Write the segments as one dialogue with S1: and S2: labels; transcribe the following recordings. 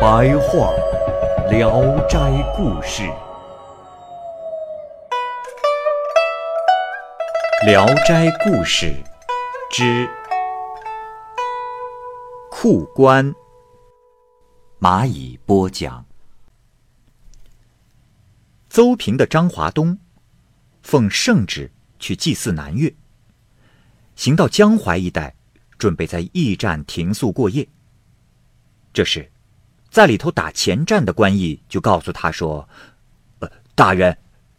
S1: 白话《聊斋故事》。《聊斋故事》之库官。蚂蚁播讲。邹平的张华东奉圣旨去祭祀南岳，行到江淮一带，准备在驿站停宿过夜。这时，在里头打前站的官役就告诉他说：“呃，大人，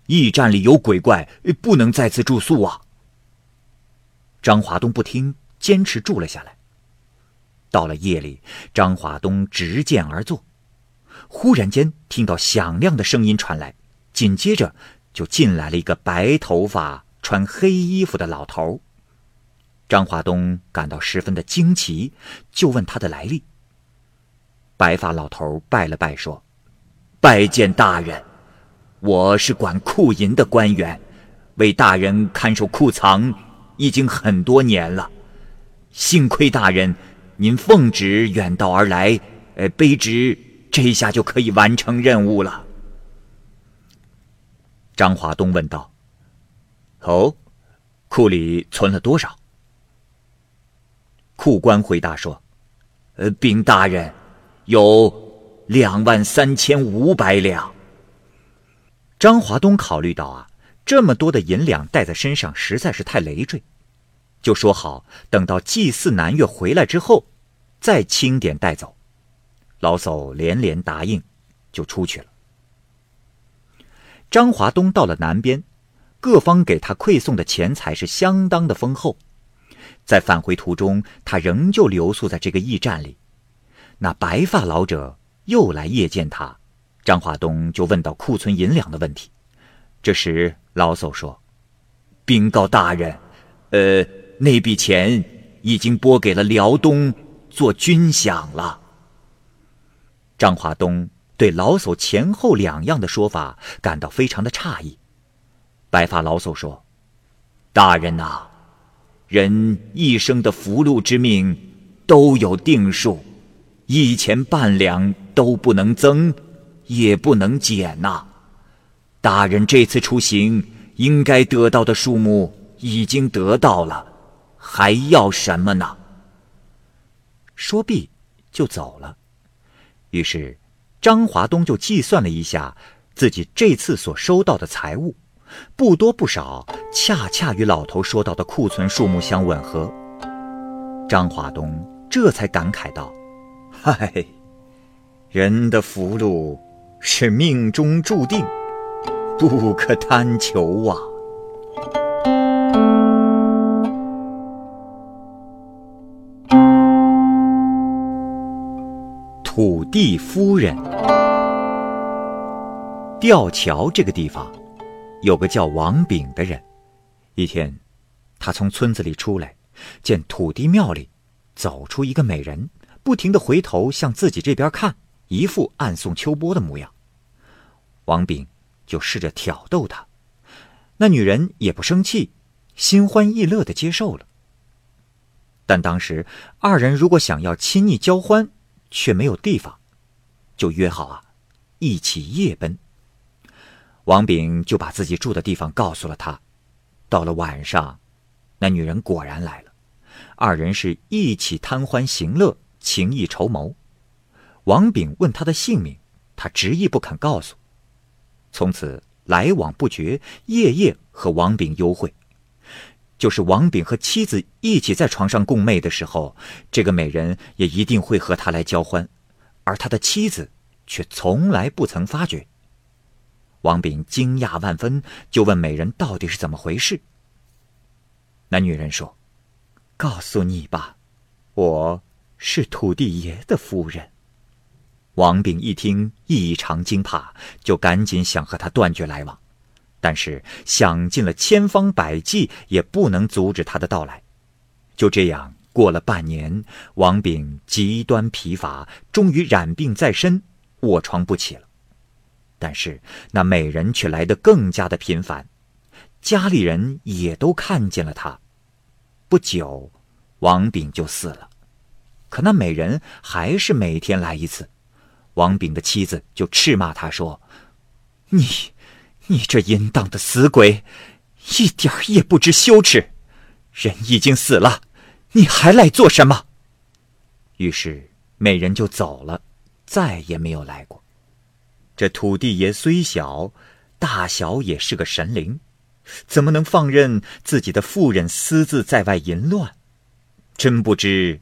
S1: 驿站里有鬼怪，不能在此住宿啊。”张华东不听，坚持住了下来。到了夜里，张华东执剑而坐，忽然间听到响亮的声音传来，紧接着就进来了一个白头发、穿黑衣服的老头。张华东感到十分的惊奇，就问他的来历。白发老头拜了拜，说：“拜见大人，我是管库银的官员，为大人看守库藏。”已经很多年了，幸亏大人您奉旨远道而来，呃，卑职这下就可以完成任务了。张华东问道：“哦，库里存了多少？”库官回答说：“呃，禀大人，有两万三千五百两。”张华东考虑到啊。这么多的银两带在身上实在是太累赘，就说好等到祭祀南岳回来之后，再清点带走。老叟连连答应，就出去了。张华东到了南边，各方给他馈送的钱财是相当的丰厚。在返回途中，他仍旧留宿在这个驿站里。那白发老者又来夜见他，张华东就问到库存银两的问题。这时。老叟说：“禀告大人，呃，那笔钱已经拨给了辽东做军饷了。”张华东对老叟前后两样的说法感到非常的诧异。白发老叟说：“大人呐，人一生的福禄之命都有定数，一钱半两都不能增，也不能减呐。”大人这次出行应该得到的数目已经得到了，还要什么呢？说毕，就走了。于是，张华东就计算了一下自己这次所收到的财物，不多不少，恰恰与老头说到的库存数目相吻合。张华东这才感慨道：“ 嗨，人的福禄是命中注定。”不可贪求啊！土地夫人，吊桥这个地方，有个叫王炳的人。一天，他从村子里出来，见土地庙里走出一个美人，不停的回头向自己这边看，一副暗送秋波的模样。王炳。就试着挑逗她，那女人也不生气，心欢意乐的接受了。但当时二人如果想要亲昵交欢，却没有地方，就约好啊，一起夜奔。王炳就把自己住的地方告诉了他。到了晚上，那女人果然来了，二人是一起贪欢行乐，情意筹谋。王炳问他的姓名，他执意不肯告诉。从此来往不绝，夜夜和王炳幽会。就是王炳和妻子一起在床上共寐的时候，这个美人也一定会和他来交欢，而他的妻子却从来不曾发觉。王炳惊讶万分，就问美人到底是怎么回事。那女人说：“告诉你吧，我是土地爷的夫人。”王炳一听，异常惊怕，就赶紧想和他断绝来往，但是想尽了千方百计，也不能阻止他的到来。就这样过了半年，王炳极端疲乏，终于染病在身，卧床不起了。但是那美人却来得更加的频繁，家里人也都看见了他。不久，王炳就死了，可那美人还是每天来一次。王炳的妻子就斥骂他说：“你，你这淫荡的死鬼，一点也不知羞耻！人已经死了，你还来做什么？”于是美人就走了，再也没有来过。这土地爷虽小，大小也是个神灵，怎么能放任自己的妇人私自在外淫乱？真不知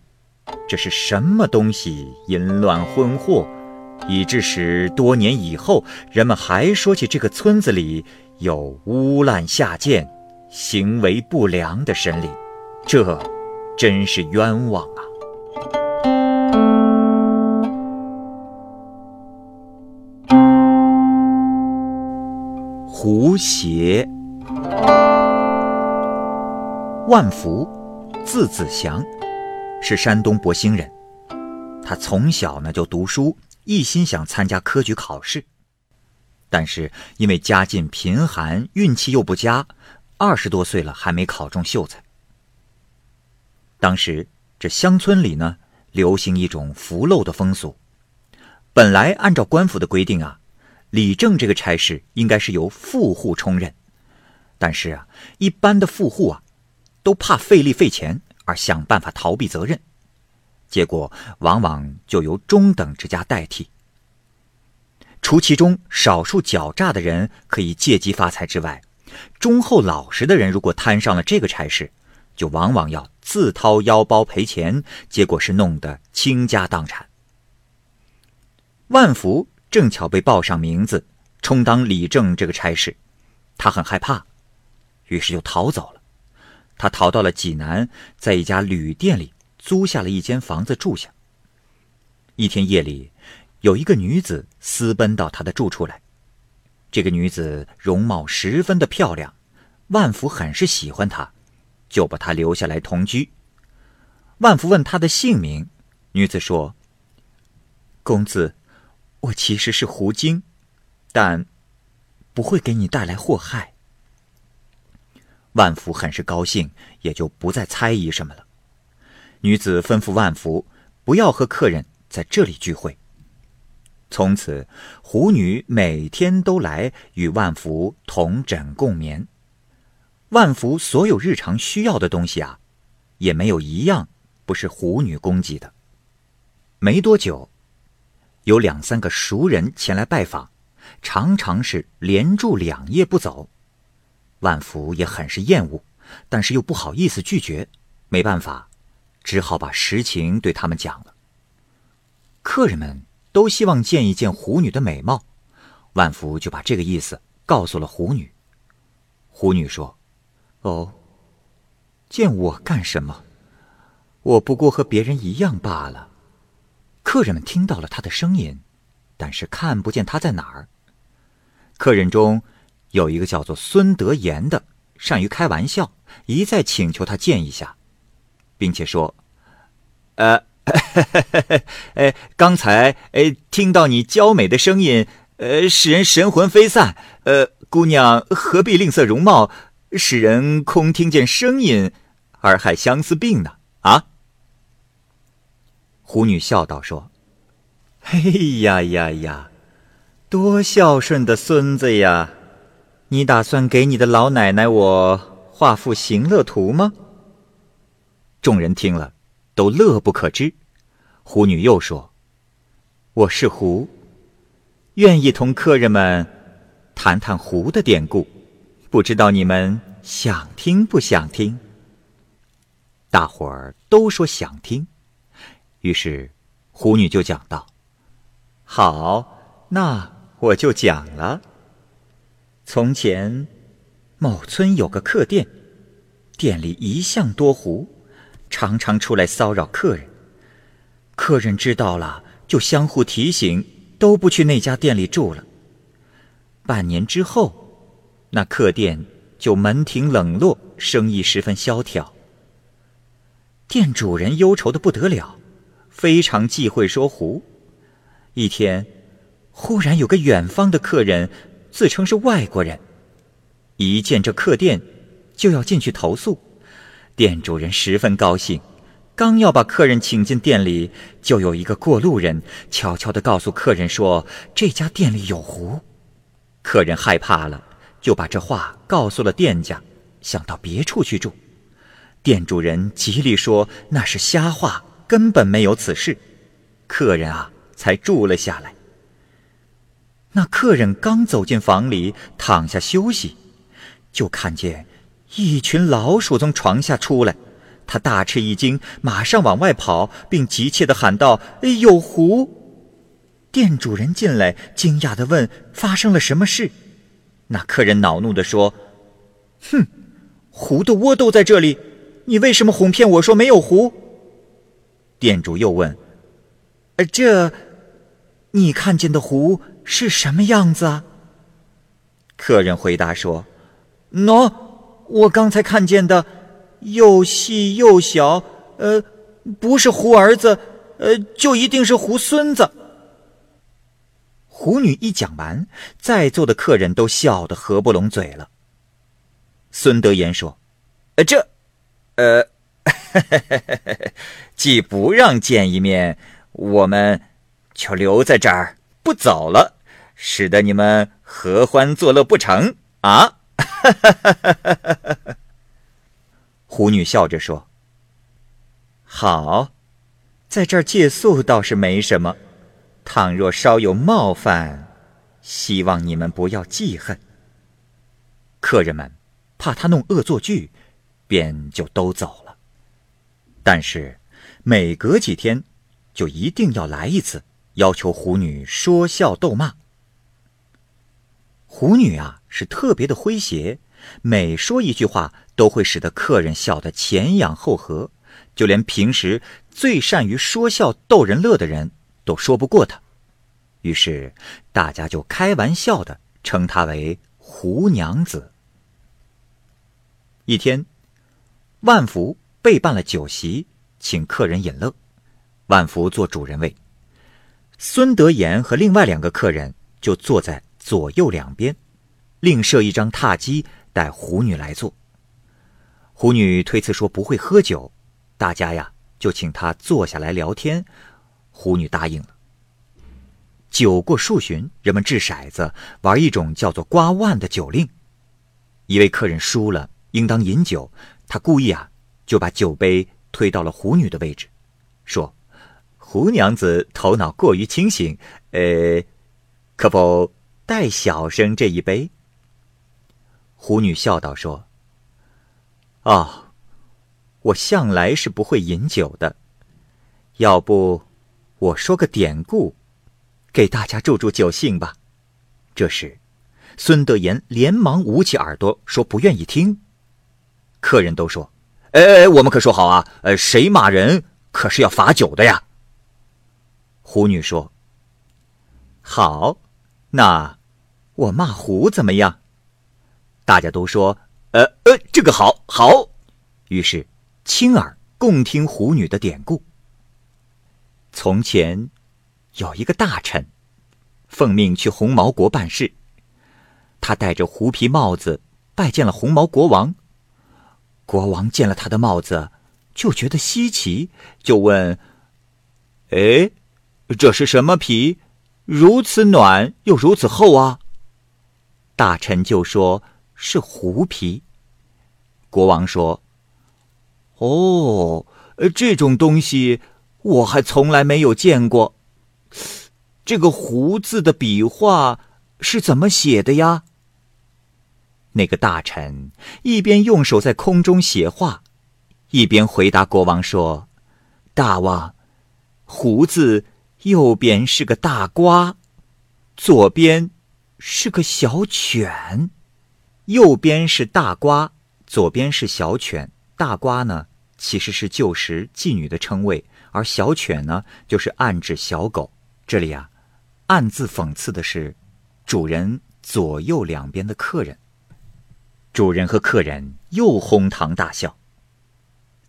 S1: 这是什么东西淫乱婚祸。以致使多年以后，人们还说起这个村子里有污滥下贱、行为不良的神灵，这真是冤枉啊！胡邪，万福，字子祥，是山东博兴人。他从小呢就读书。一心想参加科举考试，但是因为家境贫寒，运气又不佳，二十多岁了还没考中秀才。当时这乡村里呢，流行一种福漏的风俗。本来按照官府的规定啊，理政这个差事应该是由富户充任，但是啊，一般的富户啊，都怕费力费钱而想办法逃避责任。结果往往就由中等之家代替。除其中少数狡诈的人可以借机发财之外，忠厚老实的人如果摊上了这个差事，就往往要自掏腰包赔钱，结果是弄得倾家荡产。万福正巧被报上名字，充当理政这个差事，他很害怕，于是就逃走了。他逃到了济南，在一家旅店里。租下了一间房子住下。一天夜里，有一个女子私奔到他的住处来。这个女子容貌十分的漂亮，万福很是喜欢她，就把她留下来同居。万福问她的姓名，女子说：“公子，我其实是狐精，但不会给你带来祸害。”万福很是高兴，也就不再猜疑什么了。女子吩咐万福不要和客人在这里聚会。从此，狐女每天都来与万福同枕共眠。万福所有日常需要的东西啊，也没有一样不是狐女供给的。没多久，有两三个熟人前来拜访，常常是连住两夜不走。万福也很是厌恶，但是又不好意思拒绝，没办法。只好把实情对他们讲了。客人们都希望见一见狐女的美貌，万福就把这个意思告诉了狐女。狐女说：“哦，见我干什么？我不过和别人一样罢了。”客人们听到了他的声音，但是看不见他在哪儿。客人中有一个叫做孙德言的，善于开玩笑，一再请求他见一下。并且说：“呃，呃，刚才呃听到你娇美的声音，呃，使人神魂飞散。呃，姑娘何必吝啬容貌，使人空听见声音而害相思病呢？啊？”狐女笑道：“说，哎呀呀呀，多孝顺的孙子呀！你打算给你的老奶奶我画幅行乐图吗？”众人听了，都乐不可支。狐女又说：“我是狐，愿意同客人们谈谈狐的典故，不知道你们想听不想听？”大伙儿都说想听，于是狐女就讲道：“好，那我就讲了。从前，某村有个客店，店里一向多狐。”常常出来骚扰客人。客人知道了，就相互提醒，都不去那家店里住了。半年之后，那客店就门庭冷落，生意十分萧条。店主人忧愁的不得了，非常忌讳说胡。一天，忽然有个远方的客人，自称是外国人，一见这客店，就要进去投诉。店主人十分高兴。刚要把客人请进店里，就有一个过路人悄悄地告诉客人说：“这家店里有狐。”客人害怕了，就把这话告诉了店家，想到别处去住。店主人极力说那是瞎话，根本没有此事。客人啊，才住了下来。那客人刚走进房里，躺下休息，就看见一群老鼠从床下出来。他大吃一惊，马上往外跑，并急切地喊道：“有狐！”店主人进来，惊讶地问：“发生了什么事？”那客人恼怒地说：“哼，狐的窝都在这里，你为什么哄骗我说没有狐？”店主又问：“呃，这，你看见的狐是什么样子啊？”客人回答说：“喏，我刚才看见的。”又细又小，呃，不是胡儿子，呃，就一定是胡孙子。胡女一讲完，在座的客人都笑得合不拢嘴了。孙德言说：“呃，这，呃，既不让见一面，我们就留在这儿不走了，使得你们合欢作乐不成啊？” 狐女笑着说：“好，在这儿借宿倒是没什么。倘若稍有冒犯，希望你们不要记恨。”客人们怕他弄恶作剧，便就都走了。但是每隔几天，就一定要来一次，要求狐女说笑逗骂。狐女啊，是特别的诙谐。每说一句话，都会使得客人笑得前仰后合，就连平时最善于说笑逗人乐的人都说不过他。于是大家就开玩笑的称她为“胡娘子”。一天，万福备办了酒席，请客人饮乐。万福坐主人位，孙德言和另外两个客人就坐在左右两边，另设一张榻几。带狐女来坐。狐女推辞说不会喝酒，大家呀就请她坐下来聊天。狐女答应了。酒过数巡，人们掷骰子玩一种叫做刮腕的酒令。一位客人输了，应当饮酒，他故意啊就把酒杯推到了狐女的位置，说：“胡娘子头脑过于清醒，呃，可否代小生这一杯？”狐女笑道：“说，哦，我向来是不会饮酒的。要不，我说个典故，给大家助助酒兴吧。”这时，孙德言连忙捂起耳朵，说：“不愿意听。”客人都说：“哎哎，我们可说好啊，呃，谁骂人可是要罚酒的呀。”狐女说：“好，那我骂狐怎么样？”大家都说：“呃呃，这个好好。”于是亲耳共听狐女的典故。从前有一个大臣，奉命去红毛国办事。他戴着狐皮帽子拜见了红毛国王。国王见了他的帽子，就觉得稀奇，就问：“哎，这是什么皮？如此暖又如此厚啊？”大臣就说。是狐皮。国王说：“哦，这种东西我还从来没有见过。这个‘狐’字的笔画是怎么写的呀？”那个大臣一边用手在空中写画，一边回答国王说：“大王，‘胡’字右边是个大瓜，左边是个小犬。”右边是大瓜，左边是小犬。大瓜呢，其实是旧时妓女的称谓，而小犬呢，就是暗指小狗。这里啊，暗自讽刺的是，主人左右两边的客人。主人和客人又哄堂大笑。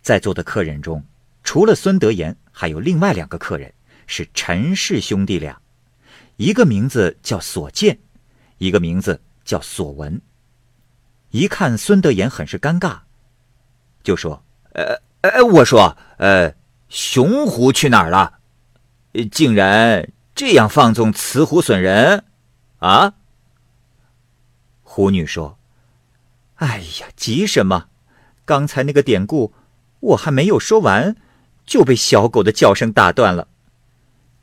S1: 在座的客人中，除了孙德言，还有另外两个客人，是陈氏兄弟俩，一个名字叫所见，一个名字叫索文。一看孙德言很是尴尬，就说：“呃，呃，我说，呃，熊狐去哪儿了？竟然这样放纵雌狐损人，啊？”狐女说：“哎呀，急什么？刚才那个典故，我还没有说完，就被小狗的叫声打断了。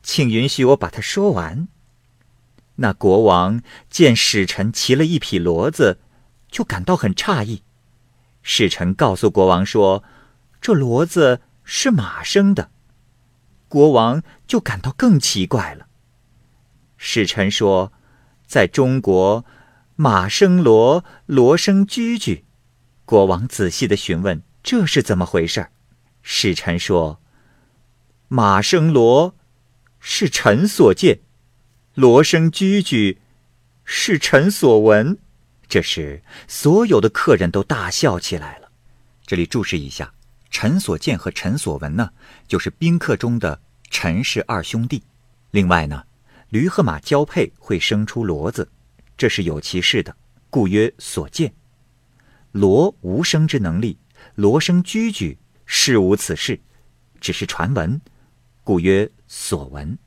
S1: 请允许我把它说完。那国王见使臣骑了一匹骡子。”就感到很诧异，使臣告诉国王说：“这骡子是马生的。”国王就感到更奇怪了。使臣说：“在中国，马生骡，骡生驹驹。”国王仔细的询问：“这是怎么回事？”使臣说：“马生骡是臣所见，骡生驹驹是臣所闻。”这时，所有的客人都大笑起来了。这里注释一下：陈所见和陈所闻呢，就是宾客中的陈氏二兄弟。另外呢，驴和马交配会生出骡子，这是有其事的，故曰所见。骡无生之能力，骡生驹驹，事无此事，只是传闻，故曰所闻。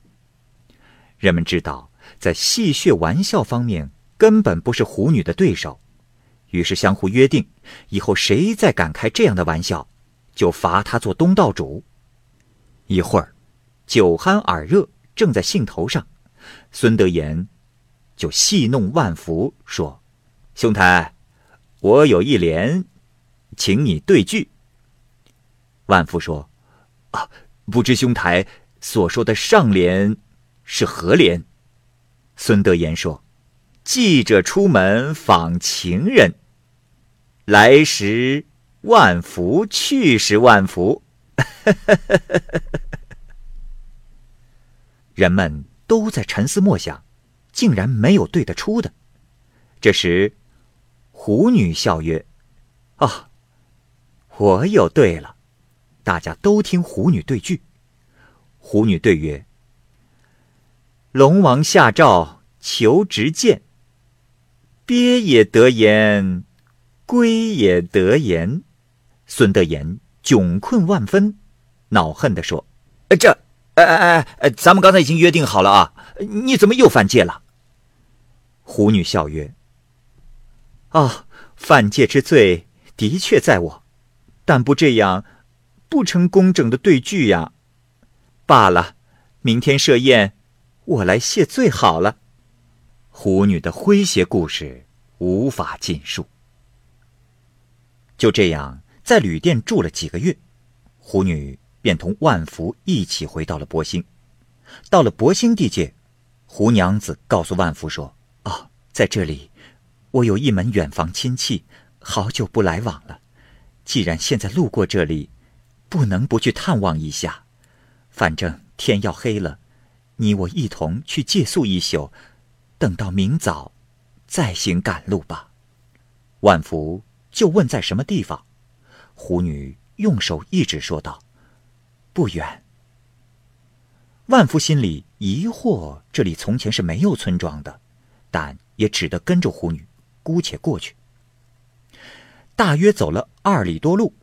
S1: 人们知道，在戏谑玩笑方面。根本不是狐女的对手，于是相互约定，以后谁再敢开这样的玩笑，就罚他做东道主。一会儿，酒酣耳热，正在兴头上，孙德言就戏弄万福说：“兄台，我有一联，请你对句。”万福说：“啊，不知兄台所说的上联是何联？”孙德言说。记者出门访情人，来时万福，去时万福。人们都在沉思默想，竟然没有对得出的。这时，狐女笑曰：“啊，我有对了。”大家都听狐女对句。狐女对曰：“龙王下诏求直谏。”鳖也得言，龟也得言。孙德言窘困万分，恼恨地说：“这，哎哎哎，咱们刚才已经约定好了啊，你怎么又犯戒了？”狐女笑曰：“啊，犯戒之罪的确在我，但不这样，不成工整的对句呀。罢了，明天设宴，我来谢罪好了。”狐女的诙谐故事无法尽述。就这样，在旅店住了几个月，狐女便同万福一起回到了博兴。到了博兴地界，胡娘子告诉万福说：“哦，在这里，我有一门远房亲戚，好久不来往了。既然现在路过这里，不能不去探望一下。反正天要黑了，你我一同去借宿一宿。”等到明早，再行赶路吧。万福就问在什么地方，狐女用手一指，说道：“不远。”万福心里疑惑，这里从前是没有村庄的，但也只得跟着狐女，姑且过去。大约走了二里多路，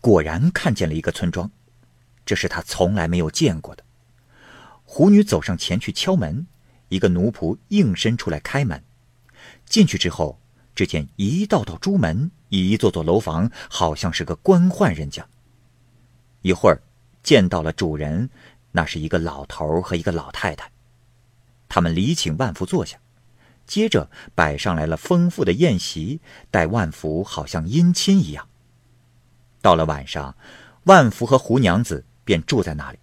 S1: 果然看见了一个村庄，这是他从来没有见过的。狐女走上前去敲门。一个奴仆应声出来开门，进去之后，只见一道道朱门，一座座楼房，好像是个官宦人家。一会儿，见到了主人，那是一个老头和一个老太太。他们礼请万福坐下，接着摆上来了丰富的宴席，待万福好像姻亲一样。到了晚上，万福和胡娘子便住在那里。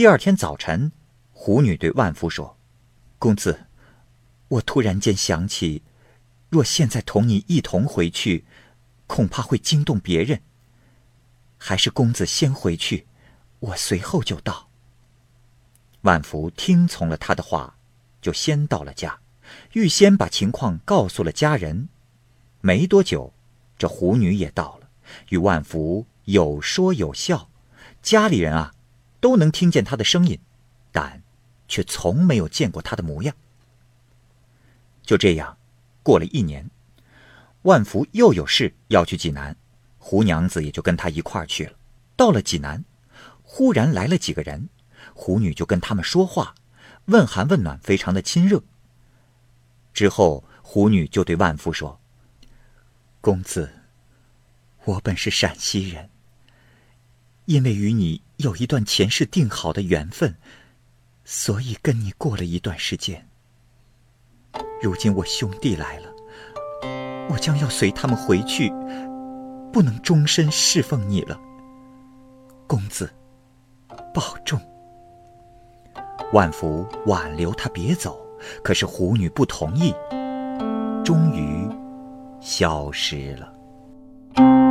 S1: 第二天早晨，胡女对万福说。公子，我突然间想起，若现在同你一同回去，恐怕会惊动别人。还是公子先回去，我随后就到。万福听从了他的话，就先到了家，预先把情况告诉了家人。没多久，这狐女也到了，与万福有说有笑。家里人啊，都能听见他的声音，但却从没有见过他的模样。就这样，过了一年，万福又有事要去济南，胡娘子也就跟他一块儿去了。到了济南，忽然来了几个人，胡女就跟他们说话，问寒问暖，非常的亲热。之后，胡女就对万福说：“公子，我本是陕西人。”因为与你有一段前世定好的缘分，所以跟你过了一段时间。如今我兄弟来了，我将要随他们回去，不能终身侍奉你了。公子，保重。万福挽留他别走，可是狐女不同意，终于消失了。